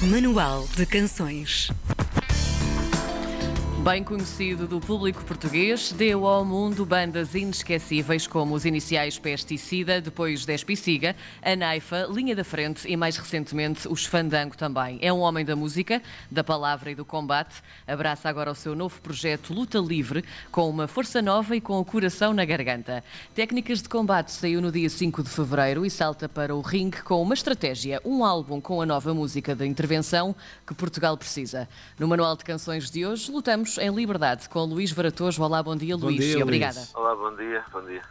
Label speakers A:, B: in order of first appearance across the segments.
A: Manual de Canções.
B: Bem conhecido do público português, deu ao mundo bandas inesquecíveis como os iniciais Pesticida, depois Despiciga, a Naifa, Linha da Frente e mais recentemente os Fandango também. É um homem da música, da palavra e do combate. Abraça agora o seu novo projeto Luta Livre, com uma força nova e com o coração na garganta. Técnicas de Combate saiu no dia 5 de fevereiro e salta para o ringue com uma estratégia, um álbum com a nova música da intervenção que Portugal precisa. No Manual de Canções de hoje, lutamos em Liberdade com Luís Varatojo. Olá, bom dia,
C: Bom
B: Luís.
C: dia,
B: e obrigada.
C: Luís.
D: Olá, bom dia, bom dia.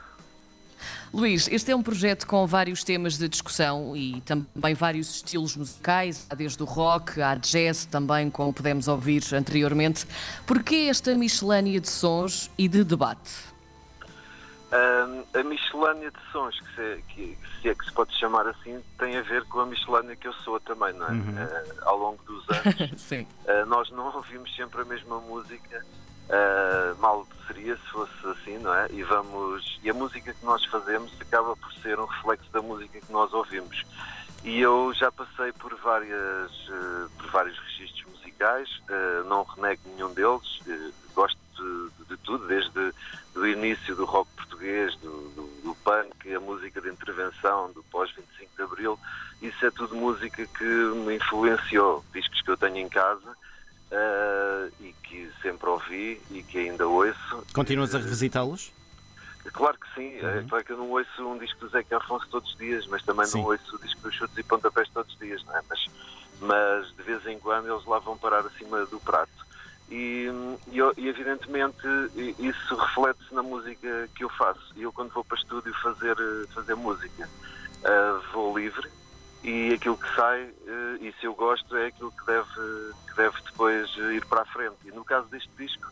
B: Luís, este é um projeto com vários temas de discussão e também vários estilos musicais, há desde o rock, há jazz também, como pudemos ouvir anteriormente. Porquê esta miscelânea de sons e de debate?
D: A miscelânea de sons, que se, que- se é que se pode chamar assim, tem a ver com a miscelânea que eu sou também, não é? Ah, ao longo dos anos,
B: Sim.
D: ah, nós não ouvimos sempre a mesma música. ah, mal seria se fosse assim, não é? E vamos e a música que nós fazemos acaba por ser um reflexo da música que nós ouvimos. E eu já passei por várias por vários registros musicais, não renego nenhum deles, eh, gosto de, de tudo, desde o início do rock português, do, do, do punk, a música de intervenção, do pós-25 de Abril, isso é tudo música que me influenciou, discos que eu tenho em casa eh, e que sempre ouvi e que ainda ouço.
C: Continuas a revisitá-los?
D: Claro que sim, é claro que eu não ouço um disco do Zeca Afonso todos os dias, mas também
C: Sim.
D: não ouço o disco dos chutes e pontapés todos os dias, não é? Mas, mas de vez em quando eles lá vão parar acima do prato. E, e, e, evidentemente isso reflete-se na música que eu faço. Eu quando vou para estúdio fazer, eh, fazer música, ah, vou livre e aquilo que sai, eh, e se eu gosto, é aquilo que deve, que deve depois ir para a frente. E no caso deste disco,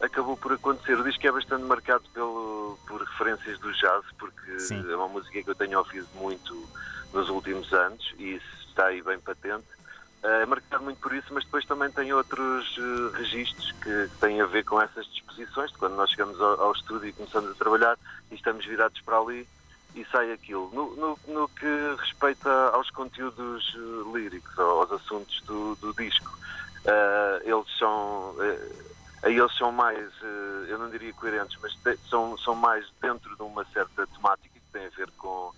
D: acabou por acontecer. O disco é bastante marcado pelo, por referências do jazz, porque
C: Sim.
D: é uma música que eu tenho ouvido muito nos últimos anos e isso está aí bem patente. É marcado muito por isso, mas depois também tem outros eh, registros que, têm a ver com essas disposições, de quando nós chegamos ao, ao estúdio e começamos a trabalhar e estamos virados para ali e sai aquilo. No, no- no que respeita aos conteúdos eh, líricos, aos assuntos do, do disco, eh, eles são. eh, aí eles são mais, eu não diria coerentes, mas são, são mais dentro de uma certa temática que tem a ver com,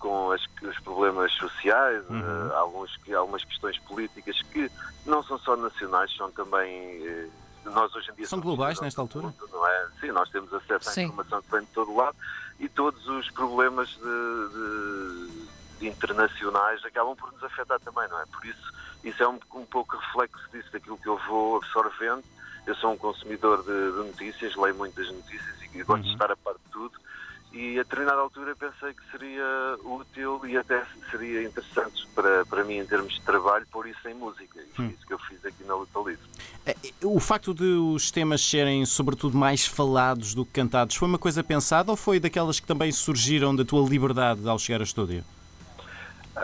D: com as- os problemas sociais, eh, alguns, que- algumas questões políticas que não são só nacionais, são também. eh, nós hoje em dia
C: São globais nesta altura?
D: mundo, não é? Sim, nós temos acesso à
B: Sim.
D: informação que vem de todo lado e todos os problemas de- de- de internacionais acabam por nos afetar também, não é? Por isso, isso é um, um pouco reflexo disso, daquilo que eu vou absorvendo. Eu sou um consumidor de, de notícias, leio muitas notícias e gosto de estar a par de tudo. E a determinada altura pensei que seria útil e até seria interessante para, para mim, em termos de trabalho, pôr isso em música. E foi isso que eu fiz aqui na Luta Livre.
C: Eh, O facto de os temas serem, sobretudo, mais falados do que cantados, foi uma coisa pensada ou foi daquelas que também surgiram da tua liberdade ao chegar ao estúdio?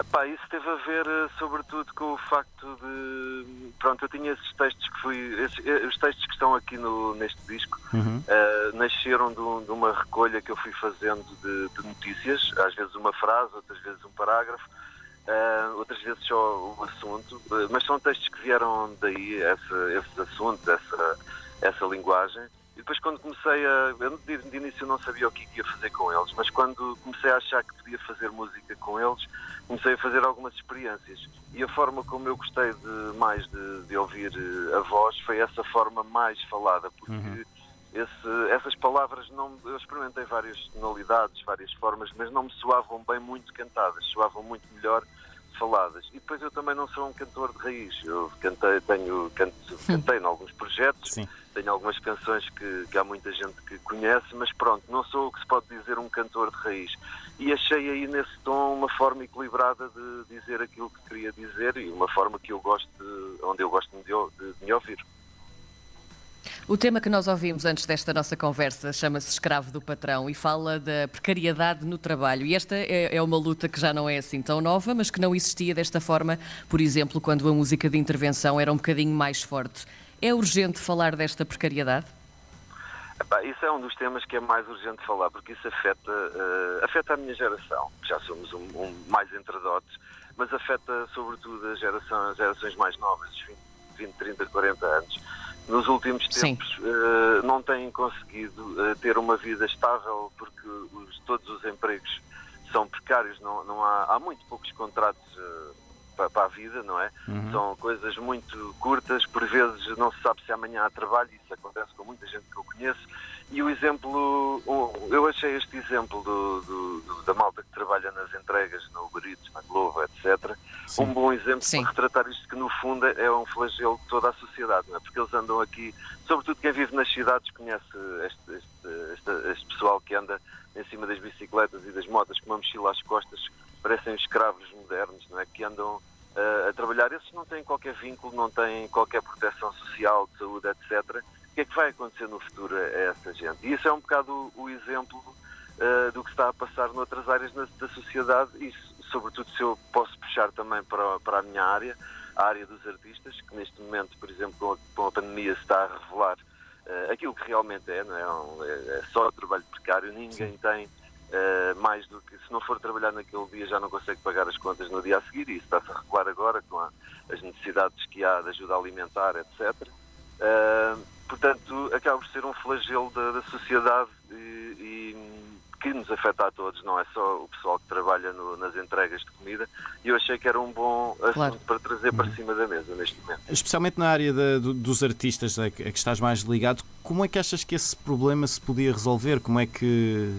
D: Pá, isso teve a ver, eh, sobretudo, com o facto de. Pronto, eu tinha esses textos que fui. esses- eh, os textos que estão aqui no, neste disco
C: Uhum.
D: eh, nasceram de, um- de uma recolha que eu fui fazendo de, de notícias, às vezes uma frase, outras vezes um parágrafo, eh, outras vezes só um assunto, mas são textos que vieram daí, essa, esses assuntos, essa, essa linguagem. E depois quando comecei a. Eu de, de início não sabia o que ia fazer com eles, mas quando comecei a achar que podia fazer música com eles, comecei a fazer algumas experiências. E a forma como eu gostei de, mais de, de ouvir eh, a voz foi essa forma mais falada, porque esse- essas palavras não. Eu experimentei várias tonalidades, várias formas, mas não me soavam bem muito cantadas, soavam muito melhor faladas. E depois eu também não sou um cantor de raiz. Eu cantei, tenho, canto, cantei em alguns projetos,
C: Sim.
D: tenho algumas canções que, que há muita gente que conhece, mas pronto, não sou o que se pode dizer um cantor de raiz. E achei aí nesse tom uma forma equilibrada de dizer aquilo que queria dizer e uma forma que eu gosto de, onde eu gosto de, de, de me ouvir.
B: O tema que nós ouvimos antes desta nossa conversa chama-se Escravo do Patrão e fala da precariedade no trabalho. E esta é, é uma luta que já não é assim tão nova, mas que não existia desta forma, por exemplo, quando a música de intervenção era um bocadinho mais forte. É urgente falar desta precariedade?
D: Isso é um dos temas que é mais urgente falar, porque isso afeta, eh, afeta a minha geração. Já somos um, um mais entredotes, mas afeta sobretudo a geração, as gerações mais novas, 20, 20 30, 40 anos. Nos últimos tempos uh, não têm conseguido uh, ter uma vida estável porque os, todos os empregos são precários, não, não há, há muito poucos contratos uh, para, para, a vida, não é? Uhum. São coisas muito curtas, por vezes não se sabe se amanhã há trabalho, isso acontece com muita gente que eu conheço. E o exemplo, eu achei este exemplo do, do, do, da malta que trabalha nas entregas, no Uber Eats, na Globo, etc., Sim. um bom exemplo Sim. para retratar isto que no fundo é um flagelo de toda a sociedade, não é? porque eles andam aqui, sobretudo quem vive nas cidades conhece este, este, este, este pessoal que anda em cima das bicicletas e das motas com uma mochila às costas, parecem escravos modernos, não é? que andam uh, a trabalhar. Esses não têm qualquer vínculo, não têm qualquer proteção social, de saúde, etc., que é que vai acontecer no futuro a essa gente? E isso é um bocado o, o exemplo uh, do que está a passar noutras áreas na, da sociedade e, sobretudo, se eu posso puxar também para, para a minha área, a área dos artistas, que neste momento, por exemplo, com a, com a pandemia se está a revelar uh, aquilo que realmente é, não é? é, é só trabalho precário, ninguém Sim. tem uh, mais do que, se não for trabalhar naquele dia, já não consegue pagar as contas no dia a seguir, e isso está-se a revelar agora com a, as necessidades que há de ajuda alimentar, etc. Uh, portanto, acaba por ser um flagelo da, da sociedade e, e, que nos afeta a todos, não é só o pessoal que trabalha no, nas entregas de comida. E eu achei que era um bom assunto claro. para trazer para cima da mesa neste momento.
C: Especialmente na área de, dos artistas a que, a que estás mais ligado, como é que achas que esse problema se podia resolver? Como é que,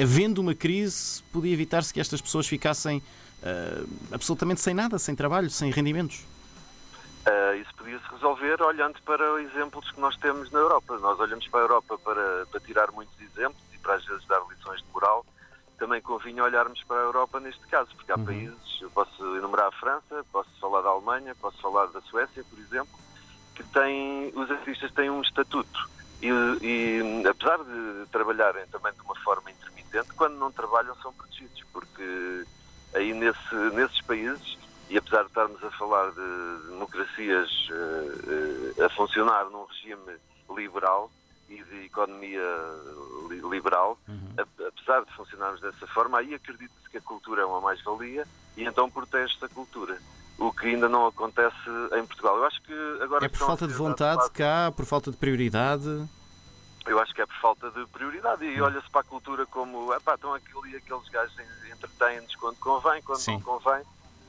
C: havendo uma crise, podia evitar-se que estas pessoas ficassem uh, absolutamente sem nada, sem trabalho, sem rendimentos?
D: Isso podia-se resolver olhando para exemplos que nós temos na Europa. Nós olhamos para a Europa para, para tirar muitos exemplos e para às vezes dar lições de moral. Também convinha olharmos para a Europa neste caso, porque há uhum. países, eu posso enumerar a França, posso falar da Alemanha, posso falar da Suécia, por exemplo, que têm, os artistas têm um estatuto. E, e apesar de trabalharem também de uma forma intermitente, quando não trabalham são protegidos, porque aí nesse, nesses países e apesar de estarmos a falar de democracias uh, uh, a funcionar num regime liberal e de economia li liberal, uhum. apesar de funcionarmos dessa forma, aí acredita-se que a cultura é uma mais-valia e então protege-se a cultura. O que ainda não acontece em Portugal. Eu acho que agora.
C: É por falta de vontade cá, por falta de prioridade?
D: Eu acho que é por falta de prioridade e uhum. olha-se para a cultura como epá, estão aquilo e aqueles gajos entretêm-nos quando convém, quando Sim. não convém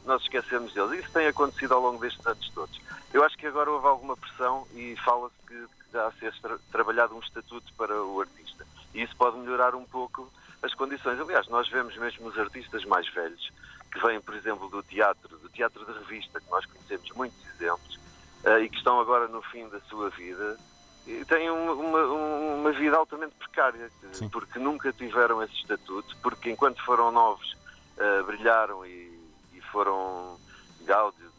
D: nós esquecemos deles. Isso tem acontecido ao longo destes anos todos. Eu acho que agora houve alguma pressão e fala-se que está a ser tra trabalhado um estatuto para o artista. E isso pode melhorar um pouco as condições. Aliás, nós vemos mesmo os artistas mais velhos, que vêm, por exemplo, do teatro, do teatro de revista, que nós conhecemos muitos exemplos, uh, e que estão agora no fim da sua vida, e têm uma, uma, uma vida altamente precária, Sim. porque nunca tiveram esse estatuto, porque enquanto foram novos, uh, brilharam e foram gáudios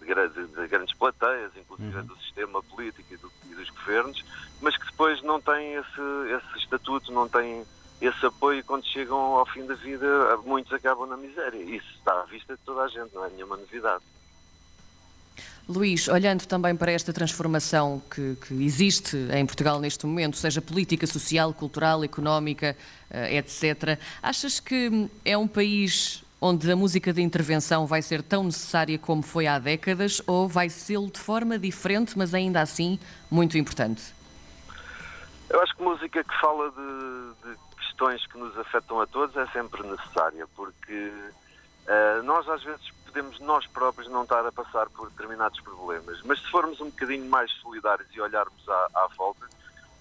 D: de, de, de, grandes plateias, inclusive uhum. do sistema político e, do, e, dos governos, mas que depois não têm esse, esse estatuto, não têm esse apoio e quando chegam ao fim da vida, muitos acabam na miséria. Isso está à vista de toda a gente, não é nenhuma novidade.
B: Luís, olhando também para esta transformação que, que, existe em Portugal neste momento, seja política, social, cultural, económica, eh, etc., achas que é um país onde a música de intervenção vai ser tão necessária como foi há décadas ou vai ser de forma diferente, mas ainda assim muito importante?
D: Eu acho que música que fala de, de questões que nos afetam a todos é sempre necessária, porque uh, nós às vezes podemos nós próprios não estar a passar por determinados problemas, mas se formos um bocadinho mais solidários e olharmos à, à volta,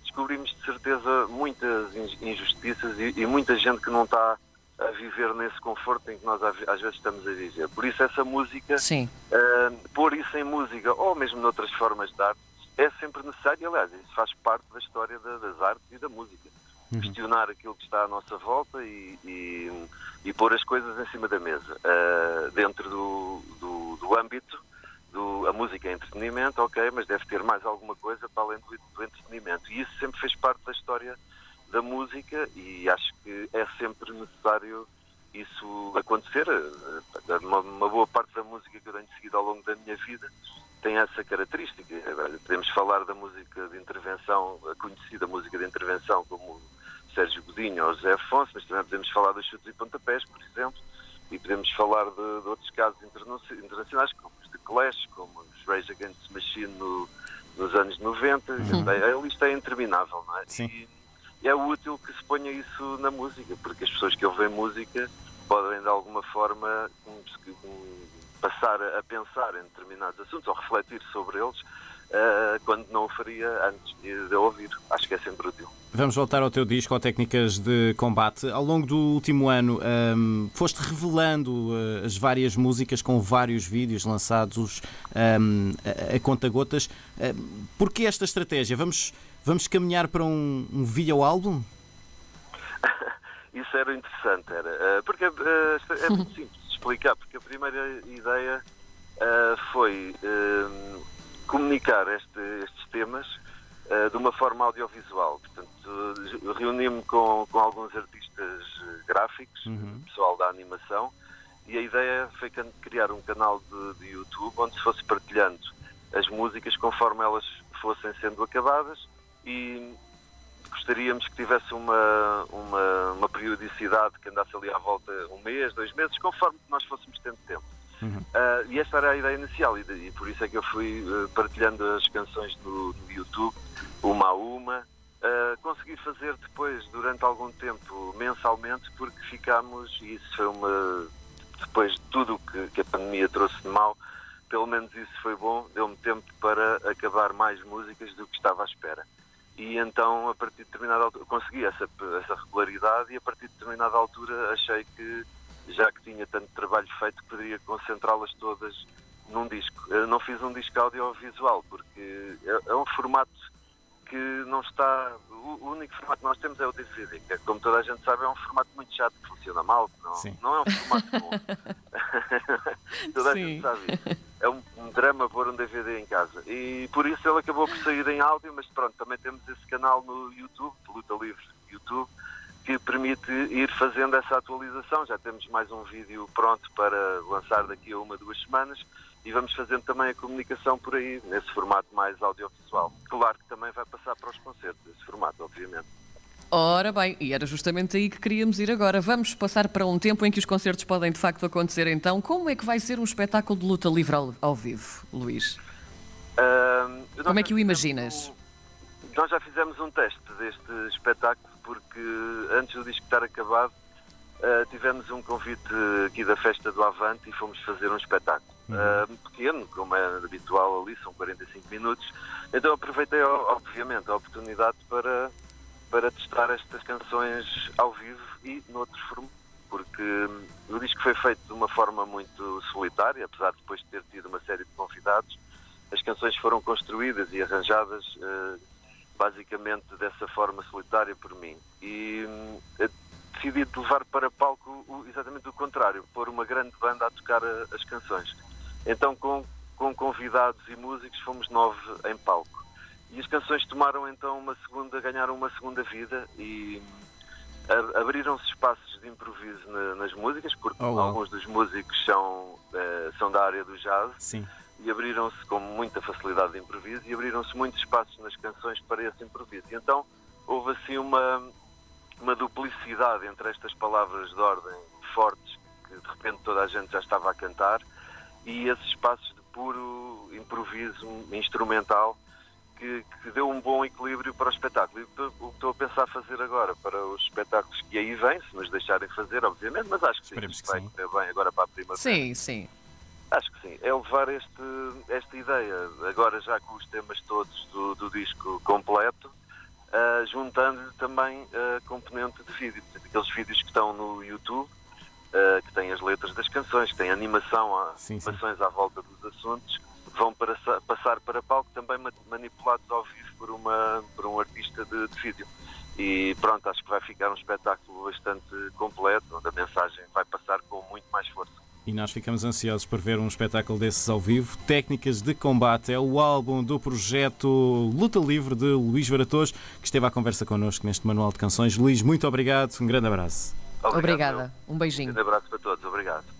D: descobrimos de certeza muitas injustiças e, e muita gente que não está a viver nesse conforto em que nós às vezes estamos a viver. Por isso essa música, uh, pôr isso em música ou mesmo noutras formas de arte, é sempre necessário. Aliás, isso faz parte da história da, das artes e da música. Uhum. Questionar aquilo que está à nossa volta e, e, e pôr as coisas em cima da mesa. Uh, dentro do, do, do âmbito do, a música é entretenimento, ok, mas deve ter mais alguma coisa para além do, do entretenimento. E isso sempre fez parte da história da música e acho que é sempre necessário isso acontecer. Uma, uma, boa parte da música que eu tenho seguido ao longo da minha vida tem essa característica. Podemos falar da música de intervenção, a conhecida música de intervenção como Sérgio Godinho ou José Afonso, mas também podemos falar dos chutes e pontapés, por exemplo, e podemos falar de, de outros casos internacionais, como os de Clash, como os Rage Against the Machine no, nos anos 90. Uhum. A lista é interminável, não é?
C: Sim.
D: E, e é útil que se ponha isso na música, porque as pessoas que ouvem música podem de alguma forma passar a pensar em determinados assuntos ou refletir sobre eles uh, quando não o faria antes de, ouvir. Acho que é sempre útil.
C: Vamos voltar ao teu disco, ao Técnicas de Combate. Ao longo do último ano, um, foste revelando uh, as várias músicas com vários vídeos lançados um, a, a conta-gotas. Uh, Porquê esta estratégia? Vamos, vamos caminhar para um, um vídeo-álbum?
D: Isso era interessante, era. Uh, porque uh, é muito simples de explicar, porque a primeira ideia uh, foi comunicar este, estes temas uh, de uma forma audiovisual. Portanto, reuni-me com, com alguns artistas gráficos, uhum. pessoal da animação, e a ideia foi criar um canal de, de, YouTube onde se fosse partilhando as músicas conforme elas fossem sendo acabadas e gostaríamos que tivesse uma, uma, uma periodicidade que andasse ali à volta um mês, dois meses, conforme nós fôssemos tendo tempo. Uhum. Uh, e esta era a ideia inicial, e, e, por isso é que eu fui uh, partilhando as canções no, no, YouTube, uma a uma. Uh, consegui fazer depois, durante algum tempo, mensalmente, porque ficámos, e isso foi uma. Depois de tudo que, que a pandemia trouxe de mal, pelo menos isso foi bom, deu-me tempo para acabar mais músicas do que estava à espera. E então, a partir de determinada altura, consegui essa, essa regularidade e a partir de determinada altura achei que já que tinha tanto trabalho feito, poderia concentrá-las todas num disco. Eu não fiz um disco audiovisual, porque é, é um formato que não está. O único formato que nós temos é o DVD, que, como toda a gente sabe, é um formato muito chato, que funciona mal, não, não é um formato bom. toda Sim. a gente sabe isso. É um, um, drama pôr um DVD em casa. E por isso ele acabou por sair em áudio, mas pronto, também temos esse canal no YouTube, Luta Livre YouTube, que permite ir fazendo essa atualização. Já temos mais um vídeo pronto para lançar daqui a uma, duas semanas e vamos fazendo também a comunicação por aí, nesse formato mais audiovisual. Claro que também vai passar para os concertos, esse formato, obviamente.
B: Ora bem, e era justamente aí que queríamos ir agora. Vamos passar para um tempo em que os concertos podem de facto acontecer então. Como é que vai ser um espetáculo de luta livre ao, ao vivo, Luís? Uh, Como é que o imaginas?
D: Um, nós já fizemos um teste deste espetáculo porque antes do disco estar acabado, uh, tivemos um convite aqui da Festa do Avante e fomos fazer um espetáculo. Uhum. Uh, pequeno, como é habitual ali, são 45 minutos. Então aproveitei, obviamente, a oportunidade para, para testar estas canções ao vivo e noutros formatos porque hum, o disco foi feito de uma forma muito solitária, apesar de depois ter tido uma série de convidados. As canções foram construídas e arranjadas uh, basicamente dessa forma solitária por mim. E hum, decidi levar para palco o, exatamente o contrário, pôr uma grande banda a tocar a, as canções. Então, com, com convidados e músicos, fomos nove em palco. E as canções tomaram então uma segunda, ganharam uma segunda vida e hum, abriram-se espaços de improviso na, nas músicas, porque oh, alguns dos músicos são, uh, são da área do jazz.
C: Sim
D: e abriram-se com muita facilidade de improviso e abriram-se muitos espaços nas canções para esse improviso. E então houve assim uma, uma duplicidade entre estas palavras de ordem fortes, que de repente toda a gente já estava a cantar, e esses espaços de puro improviso instrumental que, que, deu um bom equilíbrio para o espetáculo. E o que estou a pensar fazer agora para os espetáculos que aí vêm, se nos deixarem fazer, obviamente, mas acho que sim, que vai correr bem agora para a primavera.
B: Sim, sim.
D: Acho que sim, é levar este, esta ideia, agora já com os temas todos do, do disco completo, uh, juntando-lhe também a componente de vídeo. Aqueles vídeos que estão no YouTube, uh, que têm as letras das canções, que têm animação, sim, animações sim. à volta dos assuntos, vão para, passar para palco também manipulados ao vivo por, uma, por um artista de, de vídeo. E pronto, acho que vai ficar um espetáculo bastante completo, onde a mensagem vai passar com muito mais força
C: e nós ficamos ansiosos por ver um espetáculo desses ao vivo. Técnicas de Combate é o álbum do projeto Luta Livre de Luís Varatoz, que esteve à conversa connosco neste Manual de Canções. Luís, muito obrigado, um grande abraço.
B: Obrigado, Obrigada, um beijinho. Um
D: grande abraço para todos, obrigado.